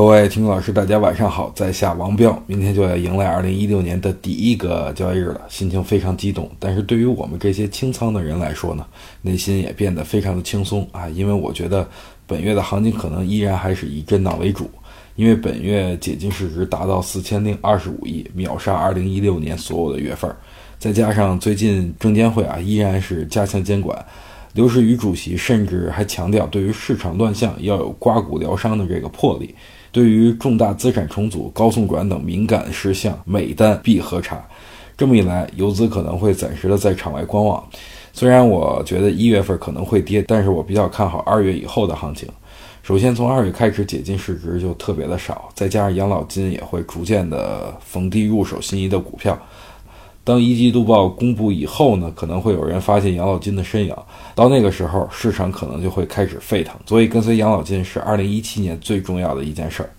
各位听众老师，大家晚上好，在下王彪。明天就要迎来二零一六年的第一个交易日了，心情非常激动。但是对于我们这些清仓的人来说呢，内心也变得非常的轻松啊，因为我觉得本月的行情可能依然还是以震荡为主。因为本月解禁市值达到四千零二十五亿，秒杀二零一六年所有的月份。再加上最近证监会啊依然是加强监管，刘士余主席甚至还强调，对于市场乱象要有刮骨疗伤的这个魄力。对于重大资产重组、高送转等敏感事项，每单必核查。这么一来，游资可能会暂时的在场外观望。虽然我觉得一月份可能会跌，但是我比较看好二月以后的行情。首先，从二月开始解禁市值就特别的少，再加上养老金也会逐渐的逢低入手心仪的股票。当一季度报公布以后呢，可能会有人发现养老金的身影，到那个时候市场可能就会开始沸腾。所以跟随养老金是二零一七年最重要的一件事儿。